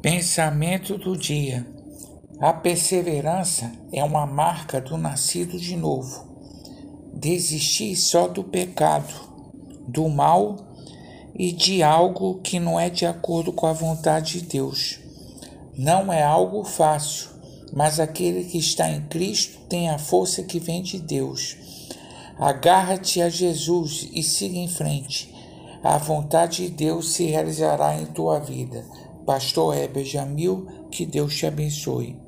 Pensamento do dia. A perseverança é uma marca do nascido de novo. Desistir só do pecado, do mal e de algo que não é de acordo com a vontade de Deus. Não é algo fácil, mas aquele que está em Cristo tem a força que vem de Deus. Agarra-te a Jesus e siga em frente. A vontade de Deus se realizará em tua vida. Pastor Heber Jamil, que Deus te abençoe.